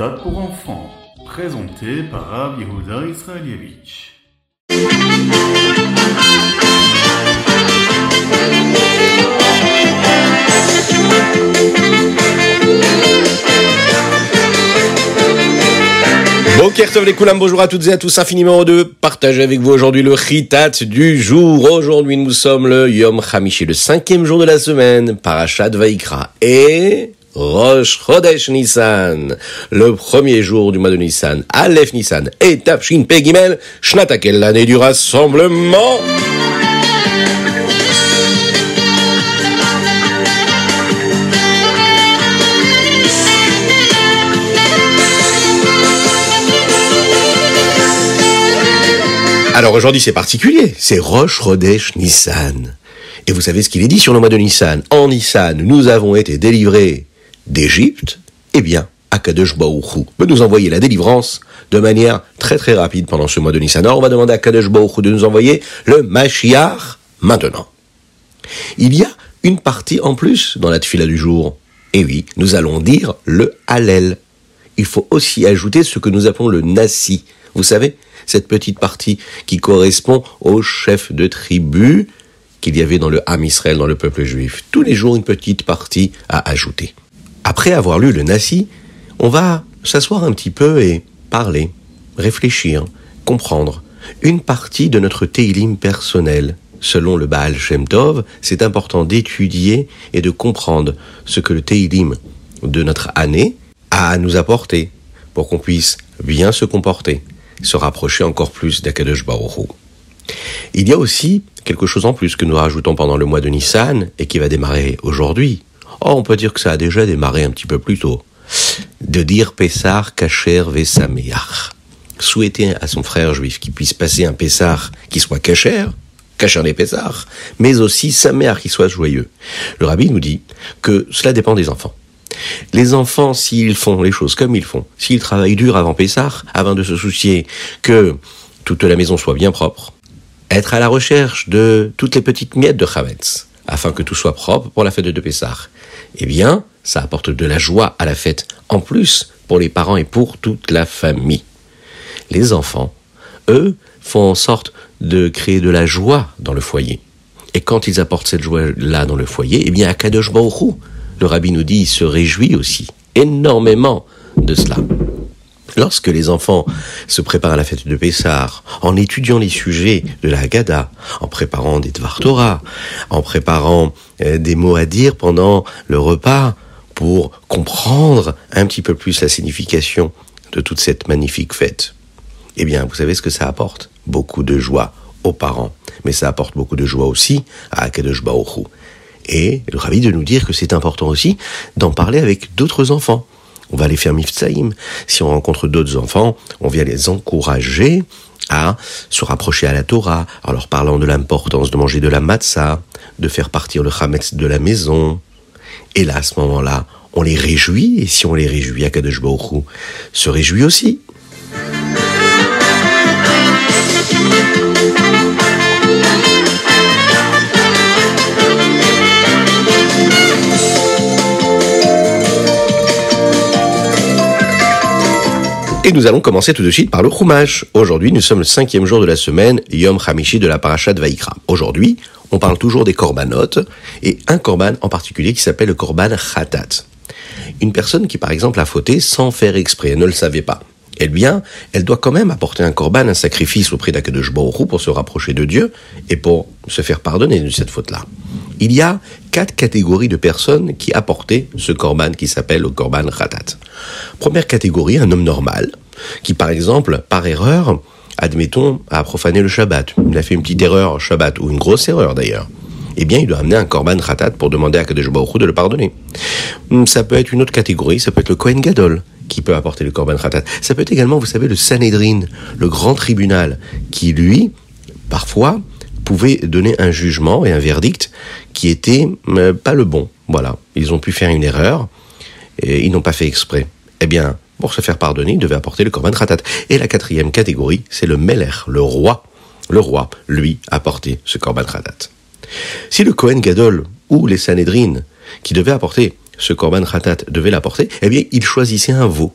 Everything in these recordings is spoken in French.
Ritat pour enfants, présenté par Rav Yehuda Israelievich. Bonjour à toutes et à tous, infiniment de partager avec vous aujourd'hui le Ritat du jour. Aujourd'hui, nous sommes le Yom Hamishi, le cinquième jour de la semaine, Parashat Vaikra. Et Rosh Chodesh Nissan, le premier jour du mois de Nissan, Aleph Nissan, et Tafshin Pegimel, Shnatakel, l'année du rassemblement. Alors aujourd'hui c'est particulier, c'est Rosh Chodesh Nissan. Et vous savez ce qu'il est dit sur le mois de Nissan. En Nissan, nous avons été délivrés d'Égypte. Eh bien, Akadosh Baruch peut nous envoyer la délivrance de manière très très rapide pendant ce mois de Nissan. On va demander à Kadosh Baruch de nous envoyer le Mashiach maintenant. Il y a une partie en plus dans la tefila du jour. Et oui, nous allons dire le Hallel. Il faut aussi ajouter ce que nous appelons le Nasi. Vous savez, cette petite partie qui correspond au chef de tribu qu'il y avait dans le Ham Israël, dans le peuple juif. Tous les jours, une petite partie à ajouter. Après avoir lu le Nasi, on va s'asseoir un petit peu et parler, réfléchir, comprendre une partie de notre Teilim personnel. Selon le Baal Shem Tov, c'est important d'étudier et de comprendre ce que le Teilim de notre année a à nous apporter pour qu'on puisse bien se comporter se rapprocher encore plus d'Akadosh Baruch Il y a aussi quelque chose en plus que nous rajoutons pendant le mois de Nissan et qui va démarrer aujourd'hui. Oh, on peut dire que ça a déjà démarré un petit peu plus tôt. De dire Pessar Kacher Vesameach. Souhaiter à son frère juif qu'il puisse passer un Pessar qui soit Kacher, Kacher des Pessar, mais aussi Sameach qui soit joyeux. Le rabbi nous dit que cela dépend des enfants. Les enfants, s'ils font les choses comme ils font, s'ils travaillent dur avant Pessah, avant de se soucier que toute la maison soit bien propre, être à la recherche de toutes les petites miettes de Chametz, afin que tout soit propre pour la fête de Pessah, eh bien, ça apporte de la joie à la fête, en plus pour les parents et pour toute la famille. Les enfants, eux, font en sorte de créer de la joie dans le foyer. Et quand ils apportent cette joie-là dans le foyer, eh bien, à Kadosh Baruch le rabbi nous dit, il se réjouit aussi énormément de cela. Lorsque les enfants se préparent à la fête de Pessah, en étudiant les sujets de la Haggadah, en préparant des Dvar Torah, en préparant euh, des mots à dire pendant le repas, pour comprendre un petit peu plus la signification de toute cette magnifique fête, eh bien, vous savez ce que ça apporte? Beaucoup de joie aux parents, mais ça apporte beaucoup de joie aussi à Akadosh Baruch et le rabbi de nous dire que c'est important aussi d'en parler avec d'autres enfants. On va aller faire mifsaïm. Si on rencontre d'autres enfants, on vient les encourager à se rapprocher à la Torah, en leur parlant de l'importance de manger de la matzah, de faire partir le chametz de la maison. Et là, à ce moment-là, on les réjouit, et si on les réjouit, Akadosh Baruch se réjouit aussi. Et nous allons commencer tout de suite par le Chumash. Aujourd'hui, nous sommes le cinquième jour de la semaine, Yom Hamishi de la Parashat Vaikra. Aujourd'hui, on parle toujours des korbanot, et un korban en particulier qui s'appelle le korban Khatat. Une personne qui, par exemple, a fauté sans faire exprès, ne le savait pas. Eh bien, elle doit quand même apporter un korban, un sacrifice auprès d'Akadosh Baruch pour se rapprocher de Dieu et pour se faire pardonner de cette faute-là. Il y a quatre catégories de personnes qui apportaient ce korban qui s'appelle le korban khatat. Première catégorie, un homme normal, qui par exemple, par erreur, admettons, a profané le Shabbat. Il a fait une petite erreur Shabbat, ou une grosse erreur d'ailleurs. Eh bien, il doit amener un korban khatat pour demander à Kadosh de le pardonner. Hmm, ça peut être une autre catégorie, ça peut être le Kohen Gadol, qui peut apporter le korban khatat. Ça peut être également, vous savez, le Sanhedrin, le grand tribunal, qui lui, parfois, pouvait donner un jugement et un verdict qui était euh, pas le bon. Voilà, ils ont pu faire une erreur et ils n'ont pas fait exprès. Eh bien, pour se faire pardonner, ils devaient apporter le korban khatat. Et la quatrième catégorie, c'est le meler, le roi. Le roi, lui, apportait ce korban khatat. Si le Kohen Gadol ou les Sanhedrin qui devaient apporter ce korban khatat devaient l'apporter, eh bien, ils choisissaient un veau.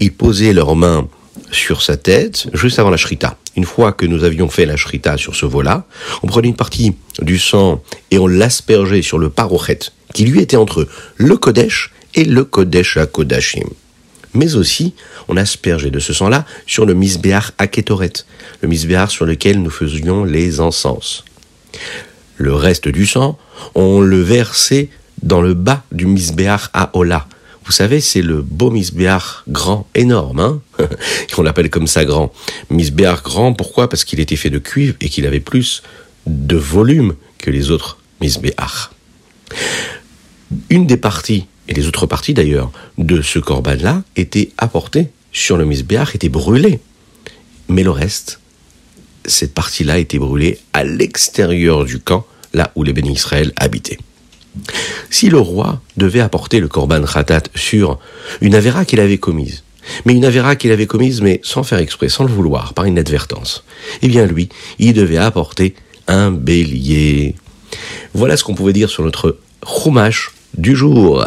ils posaient leurs mains sur sa tête juste avant la shrita. Une fois que nous avions fait la shrita sur ce veau-là, on prenait une partie du sang et on l'aspergeait sur le parochet, qui lui était entre le Kodesh et le Kodesh à Kodashim. Mais aussi, on aspergeait de ce sang-là sur le misbéar Aketoret, le misbéar sur lequel nous faisions les encens. Le reste du sang, on le versait dans le bas du misbéar à Ola, vous savez, c'est le beau misbéar grand, énorme, hein On l'appelle comme ça grand. Misbéar grand, pourquoi? Parce qu'il était fait de cuivre et qu'il avait plus de volume que les autres misbéar. Une des parties, et les autres parties d'ailleurs, de ce corban-là étaient apportées sur le misbéar, étaient brûlées. Mais le reste, cette partie-là était brûlée à l'extérieur du camp, là où les bénis Israël habitaient. Si le roi devait apporter le korban khatat sur une avéra qu'il avait commise, mais une avéra qu'il avait commise, mais sans faire exprès, sans le vouloir, par inadvertance, eh bien lui, il devait apporter un bélier. Voilà ce qu'on pouvait dire sur notre chumash du jour.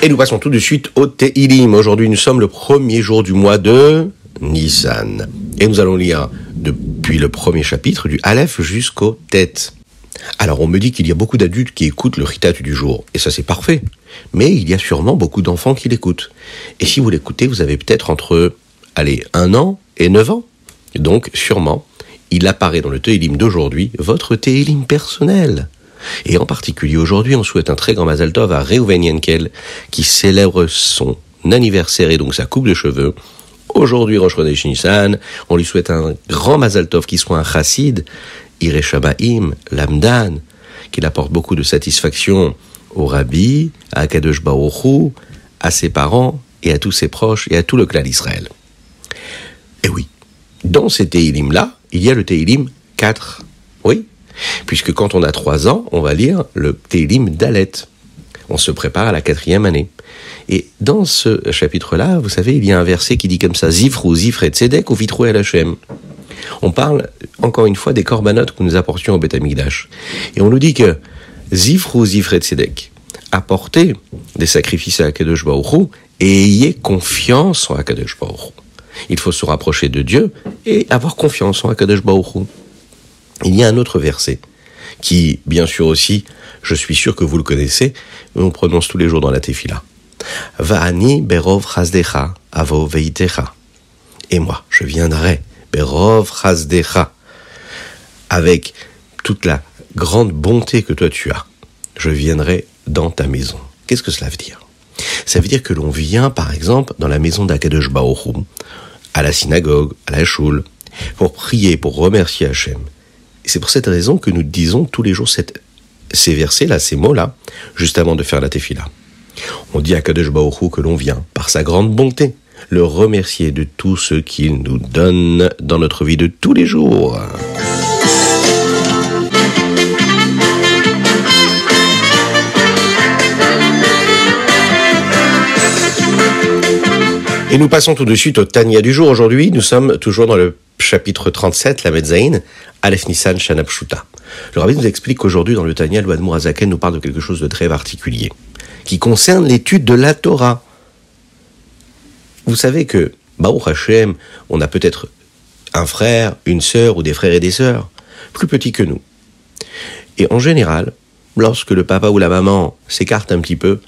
Et nous passons tout de suite au Teilim. Aujourd'hui, nous sommes le premier jour du mois de Nissan. Et nous allons lire depuis le premier chapitre du Aleph jusqu'au Tête. Alors, on me dit qu'il y a beaucoup d'adultes qui écoutent le Ritat du jour. Et ça, c'est parfait. Mais il y a sûrement beaucoup d'enfants qui l'écoutent. Et si vous l'écoutez, vous avez peut-être entre, allez, un an et neuf ans. Donc, sûrement, il apparaît dans le Teilim d'aujourd'hui votre Teilim personnel. Et en particulier aujourd'hui, on souhaite un très grand Mazal Tov à Reuven Yenkel, qui célèbre son anniversaire et donc sa coupe de cheveux. Aujourd'hui, Rosh Chodesh Nissan, on lui souhaite un grand Mazal Tov qui soit un chassid, Ireshabaim, Lamdan, qu'il apporte beaucoup de satisfaction au Rabbi, à Kadosh Baruch à ses parents et à tous ses proches et à tout le clan d'Israël. Et oui, dans ces Teilim-là, il y a le Teilim 4. Oui, Puisque quand on a trois ans, on va lire le Télim Dalet. On se prépare à la quatrième année. Et dans ce chapitre-là, vous savez, il y a un verset qui dit comme ça, Zifrou, Zifre, Tzedek ou Vitrou El Hashem. On parle, encore une fois, des corbanotes que nous apportions au Beth Et on nous dit que Zifrou, Zifre, Tzedek, apportez des sacrifices à Akadosh et ayez confiance en Akadosh Il faut se rapprocher de Dieu et avoir confiance en Akadosh il y a un autre verset qui, bien sûr aussi, je suis sûr que vous le connaissez, on prononce tous les jours dans la tefila. Va'ani berov chazdecha avo veitecha. Et moi, je viendrai berov chazdecha avec toute la grande bonté que toi tu as. Je viendrai dans ta maison. Qu'est-ce que cela veut dire? Ça veut dire que l'on vient, par exemple, dans la maison d'Akadosh Baoru, à la synagogue, à la choule, pour prier, pour remercier Hachem c'est pour cette raison que nous disons tous les jours ces versets-là, ces mots-là, juste avant de faire la tefila. On dit à Kadesh Baruch que l'on vient, par sa grande bonté, le remercier de tout ce qu'il nous donne dans notre vie de tous les jours. Et nous passons tout de suite au Tania du jour. Aujourd'hui, nous sommes toujours dans le chapitre 37, la Metzaïn, Aleph Nissan Shanapshuta. Le rabbi nous explique qu'aujourd'hui, dans le Tania, le Azaken nous parle de quelque chose de très particulier, qui concerne l'étude de la Torah. Vous savez que, Baruch Hashem, on a peut-être un frère, une sœur ou des frères et des sœurs, plus petits que nous. Et en général, lorsque le papa ou la maman s'écarte un petit peu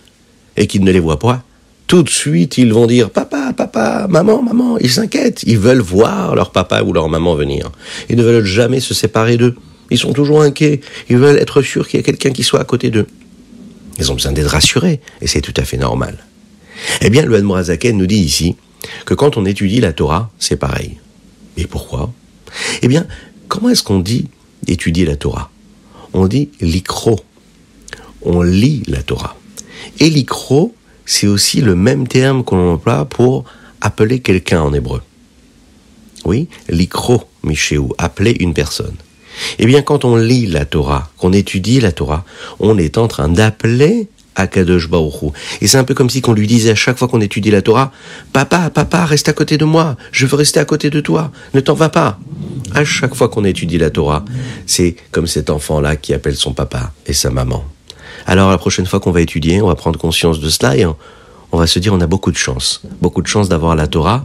et qu'ils ne les voient pas, tout de suite, ils vont dire papa, papa, maman, maman. Ils s'inquiètent. Ils veulent voir leur papa ou leur maman venir. Ils ne veulent jamais se séparer d'eux. Ils sont toujours inquiets. Ils veulent être sûrs qu'il y a quelqu'un qui soit à côté d'eux. Ils ont besoin d'être rassurés. Et c'est tout à fait normal. Eh bien, le Admorazaken nous dit ici que quand on étudie la Torah, c'est pareil. Et pourquoi? Eh bien, comment est-ce qu'on dit étudier la Torah? On dit l'ikro. On lit la Torah. Et l'ikro, c'est aussi le même terme qu'on emploie pour appeler quelqu'un en hébreu. Oui, l'ikro, Michéou, appeler une personne. Eh bien, quand on lit la Torah, qu'on étudie la Torah, on est en train d'appeler Akadosh Baruch Et c'est un peu comme si qu'on lui disait à chaque fois qu'on étudie la Torah, Papa, papa, reste à côté de moi, je veux rester à côté de toi, ne t'en vas pas. À chaque fois qu'on étudie la Torah, c'est comme cet enfant-là qui appelle son papa et sa maman. Alors la prochaine fois qu'on va étudier, on va prendre conscience de cela et on va se dire on a beaucoup de chance, beaucoup de chance d'avoir la Torah,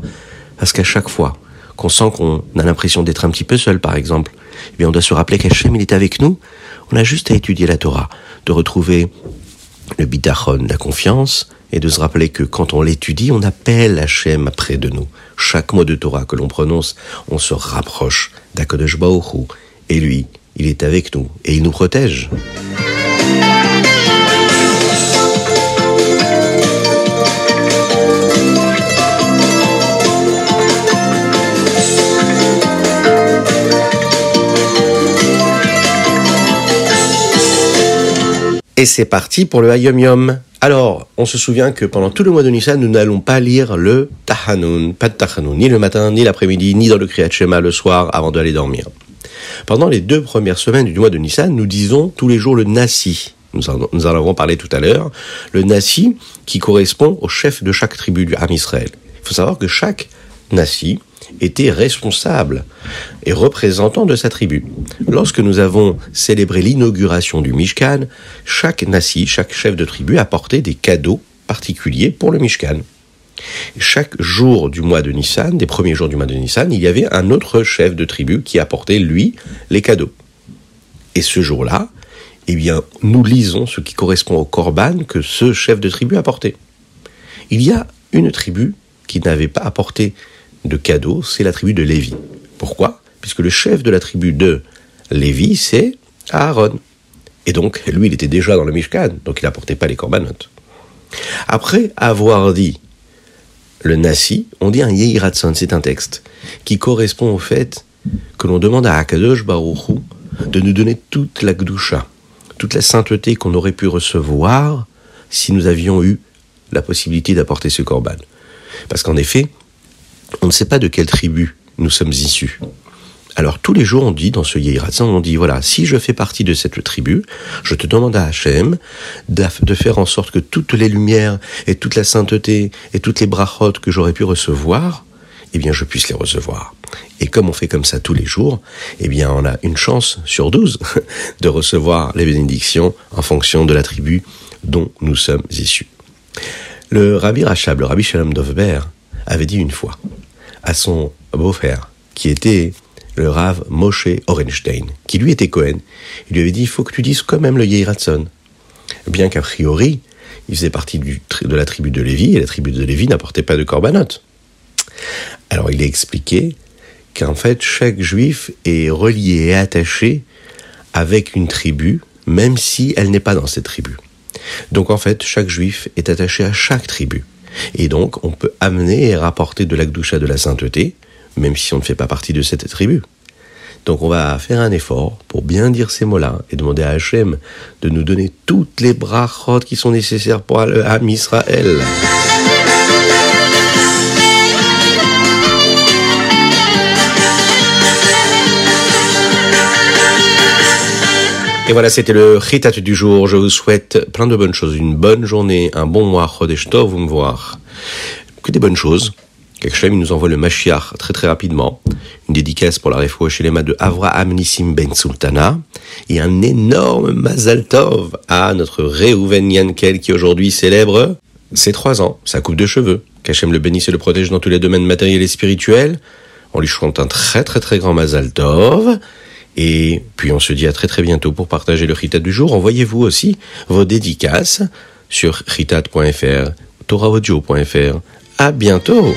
parce qu'à chaque fois qu'on sent qu'on a l'impression d'être un petit peu seul, par exemple, eh bien on doit se rappeler qu'Hachem il est avec nous. On a juste à étudier la Torah, de retrouver le bitachon, la confiance, et de se rappeler que quand on l'étudie, on appelle Hachem près de nous. Chaque mot de Torah que l'on prononce, on se rapproche d'Akodesh Baoru, et lui, il est avec nous, et il nous protège. Et c'est parti pour le Hayom Yom. Alors, on se souvient que pendant tout le mois de Nissan, nous n'allons pas lire le Tahanoun, pas de Tahanoun, ni le matin, ni l'après-midi, ni dans le Kriyat Shema le soir avant d'aller dormir. Pendant les deux premières semaines du mois de Nissan, nous disons tous les jours le Nasi. Nous en, en avons parlé tout à l'heure. Le Nasi qui correspond au chef de chaque tribu du Ham Israël. Il faut savoir que chaque Nasi était responsable et représentant de sa tribu. Lorsque nous avons célébré l'inauguration du Mishkan, chaque Nasi, chaque chef de tribu apportait des cadeaux particuliers pour le Mishkan. Chaque jour du mois de Nissan, des premiers jours du mois de Nissan, il y avait un autre chef de tribu qui apportait, lui, les cadeaux. Et ce jour-là, eh bien, nous lisons ce qui correspond au korban que ce chef de tribu apportait. Il y a une tribu qui n'avait pas apporté de cadeaux, c'est la tribu de Lévi. Pourquoi? Puisque le chef de la tribu de Lévi, c'est Aaron. Et donc, lui, il était déjà dans le Mishkan, donc il n'apportait pas les corbanotes. Après avoir dit le Nasi, on dit un Yehiratson, c'est un texte qui correspond au fait que l'on demande à Akadosh Baruchou de nous donner toute la Gdusha, toute la sainteté qu'on aurait pu recevoir si nous avions eu la possibilité d'apporter ce korban. Parce qu'en effet, on ne sait pas de quelle tribu nous sommes issus. Alors tous les jours, on dit dans ce Yehiratsan, on dit voilà, si je fais partie de cette tribu, je te demande à Hachem de faire en sorte que toutes les lumières et toute la sainteté et toutes les brachot que j'aurais pu recevoir, eh bien, je puisse les recevoir. Et comme on fait comme ça tous les jours, eh bien, on a une chance sur douze de recevoir les bénédictions en fonction de la tribu dont nous sommes issus. Le Rabbi Rachab, le Rabbi Shalom Dovber, avait dit une fois à son beau-frère, qui était le Rav Moshe Orenstein, qui lui était Cohen, il lui avait dit, il faut que tu dises quand même le Yehiratson. Bien qu'a priori, il faisait partie de la tribu de Lévi, et la tribu de Lévi n'apportait pas de korbanot. Alors il a expliqué qu'en fait, chaque juif est relié et attaché avec une tribu, même si elle n'est pas dans cette tribu. Donc en fait, chaque juif est attaché à chaque tribu. Et donc, on peut amener et rapporter de l'akdoucha de la sainteté, même si on ne fait pas partie de cette tribu. Donc on va faire un effort pour bien dire ces mots-là et demander à Hachem de nous donner toutes les brachot qui sont nécessaires pour Ham Israël. Et voilà, c'était le Chitat du jour. Je vous souhaite plein de bonnes choses, une bonne journée, un bon mois, Chodesh Tov, vous me voir. Que des bonnes choses. Quelque il nous envoie le Mashiach très très rapidement. Une dédicace pour la les mains de Avraham Nissim Ben Sultana. Et un énorme Mazal Tov à notre Reuven Yankel qui aujourd'hui célèbre ses trois ans, sa coupe de cheveux. Qu'Hachem le bénisse et le protège dans tous les domaines matériels et spirituels. On lui chante un très très très grand Mazal Tov. Et puis on se dit à très très bientôt pour partager le Ritat du jour. Envoyez-vous aussi vos dédicaces sur ritat.fr, toraaudio.fr. À bientôt!